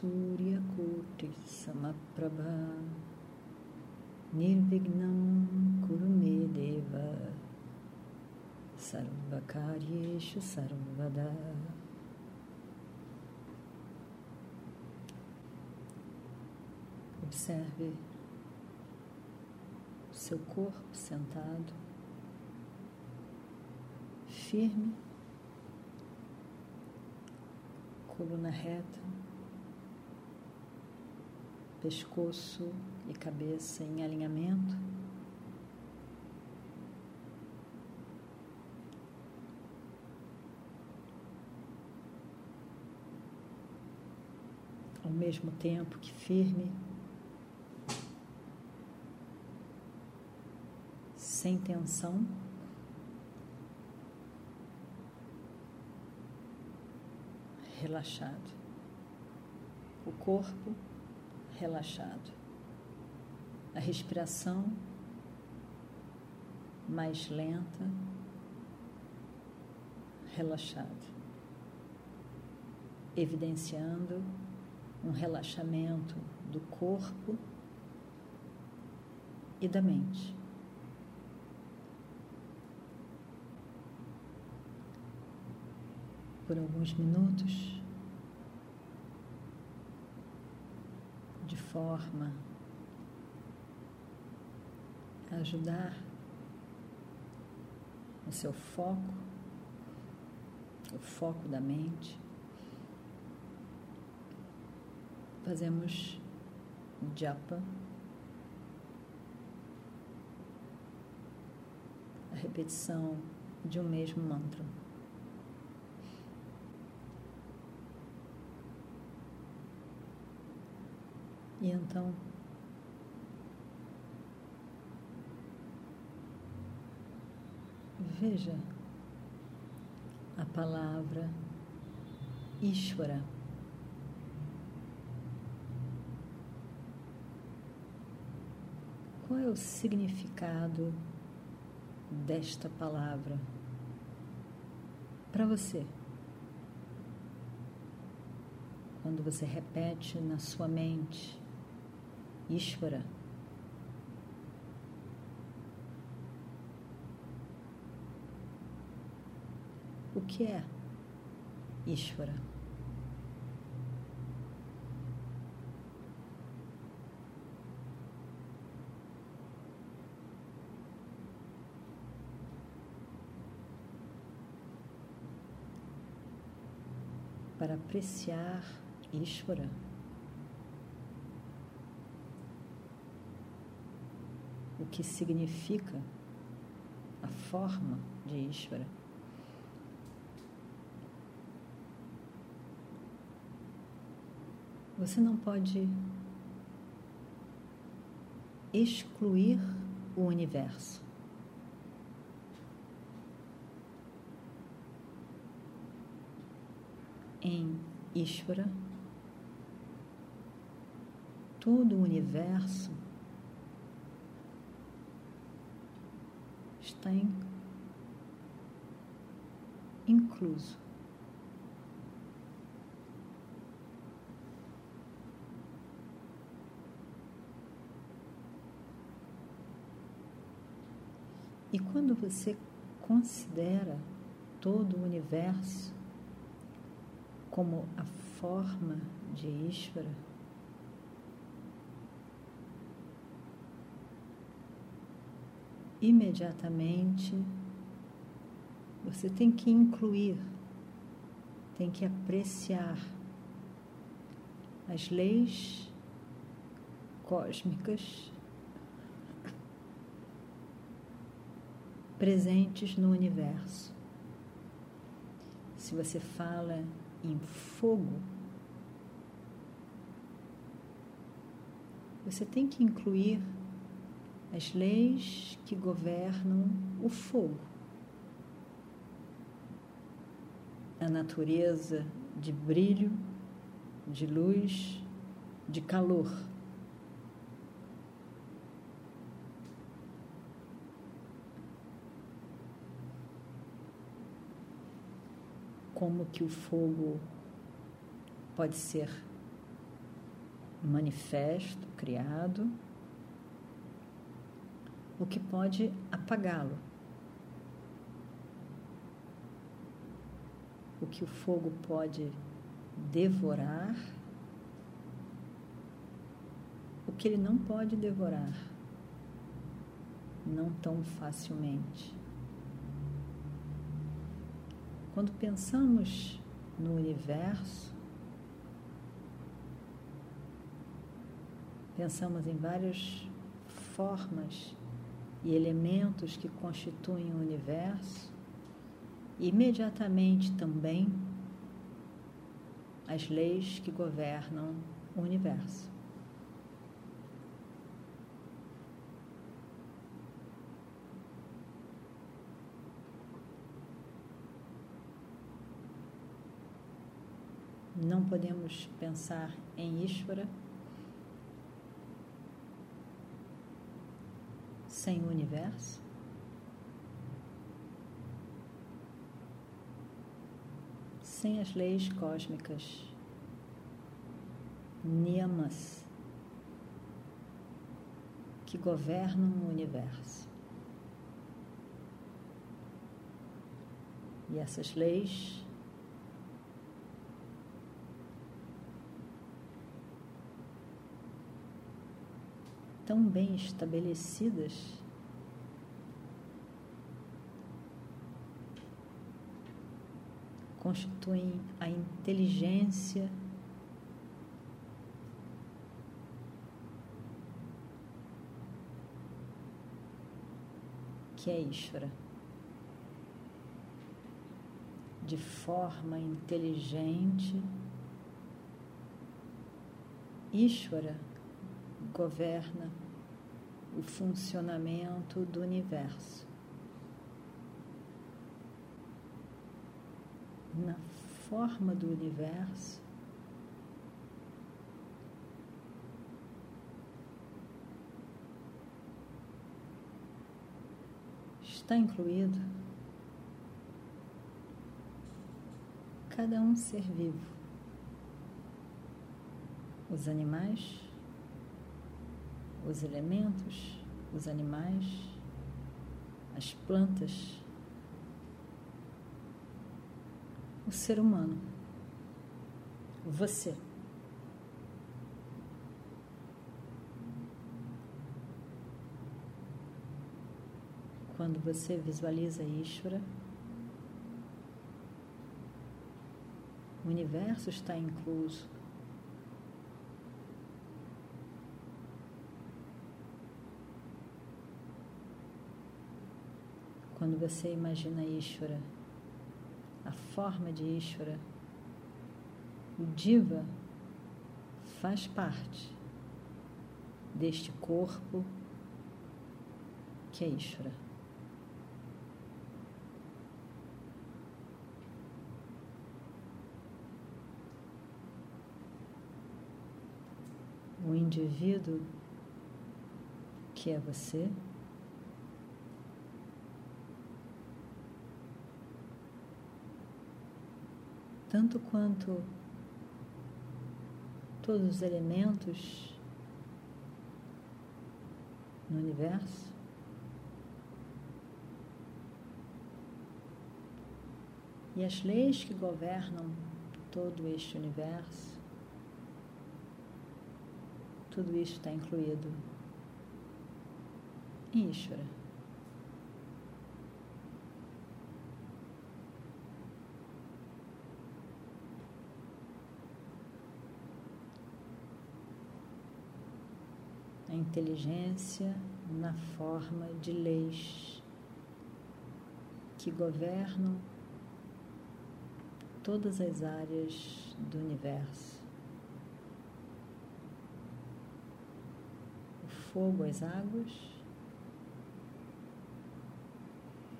Surya Koti Samaprabha. Nirvignam Kurume Deva. Sarvakaryeshu Sarvada. Observe o seu corpo sentado, firme, coluna reta, pescoço e cabeça em alinhamento. Ao mesmo tempo que firme, sem tensão. Relaxado. O corpo relaxado. A respiração mais lenta, relaxada, evidenciando um relaxamento do corpo e da mente. Por alguns minutos, de forma ajudar o seu foco, o foco da mente. Fazemos japa, a repetição de um mesmo mantra. E então, veja a palavra Ishvara. Qual é o significado desta palavra para você? Quando você repete na sua mente Ishvara. O que é Ishvara? Para apreciar Ishvara, o que significa a forma de Ishvara. Você não pode excluir o universo. Em Ishvara, todo o universo está in, incluso. E quando você considera todo o universo como a forma de Ishvara, imediatamente você tem que incluir, tem que apreciar as leis cósmicas presentes no universo. Se você fala em fogo, você tem que incluir as leis que governam o fogo, a natureza de brilho, de luz, de calor. Como que o fogo pode ser manifesto, criado, o que pode apagá-lo. O que o fogo pode devorar, o que ele não pode devorar, não tão facilmente. Quando pensamos no universo, pensamos em várias formas e elementos que constituem o universo, imediatamente também as leis que governam o universo. Não podemos pensar em Ishvara sem o universo? Sem as leis cósmicas, niyamas, que governam o universo. E essas leis tão bem estabelecidas constituem a inteligência que é Ishvara. De forma inteligente, Ishvara governa o funcionamento do universo. Na forma do universo, está incluído cada um ser vivo, os animais, os elementos, os animais, as plantas, o ser humano, você. Quando você visualiza Ishvara, o universo está incluso Quando você imagina Ishvara, a forma de Ishvara, o Diva faz parte deste corpo que é Ishvara. O indivíduo que é você tanto quanto todos os elementos no universo. E as leis que governam todo este universo, tudo isso está incluído em Ishvara. A inteligência na forma de leis que governam todas as áreas do universo. fogo, as águas,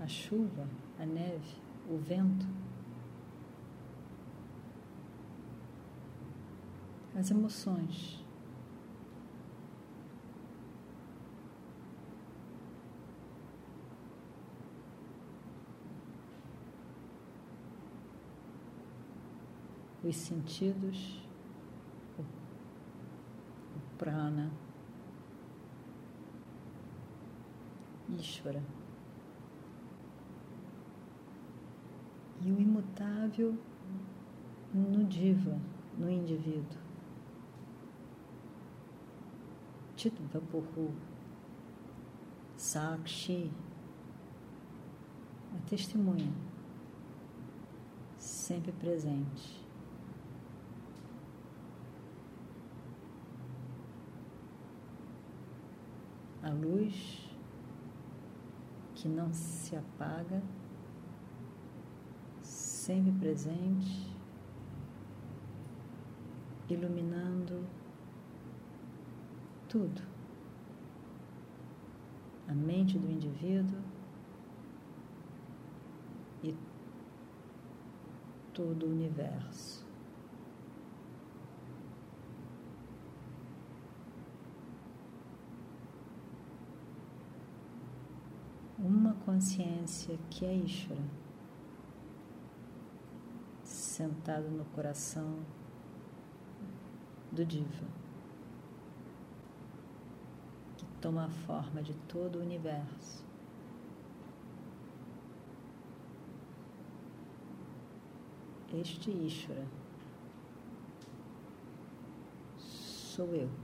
a chuva, a neve, o vento, as emoções. Os sentidos, o, prana, Ishvara. E o imutável no diva, no indivíduo. Chitvapurru, Sakshi, a testemunha, sempre presente. A luz que não se apaga, sempre presente, iluminando tudo. A mente do indivíduo e todo o universo. Consciência que é Ishvara, sentado no coração do Diva, que toma a forma de todo o universo. Este Ishvara sou eu.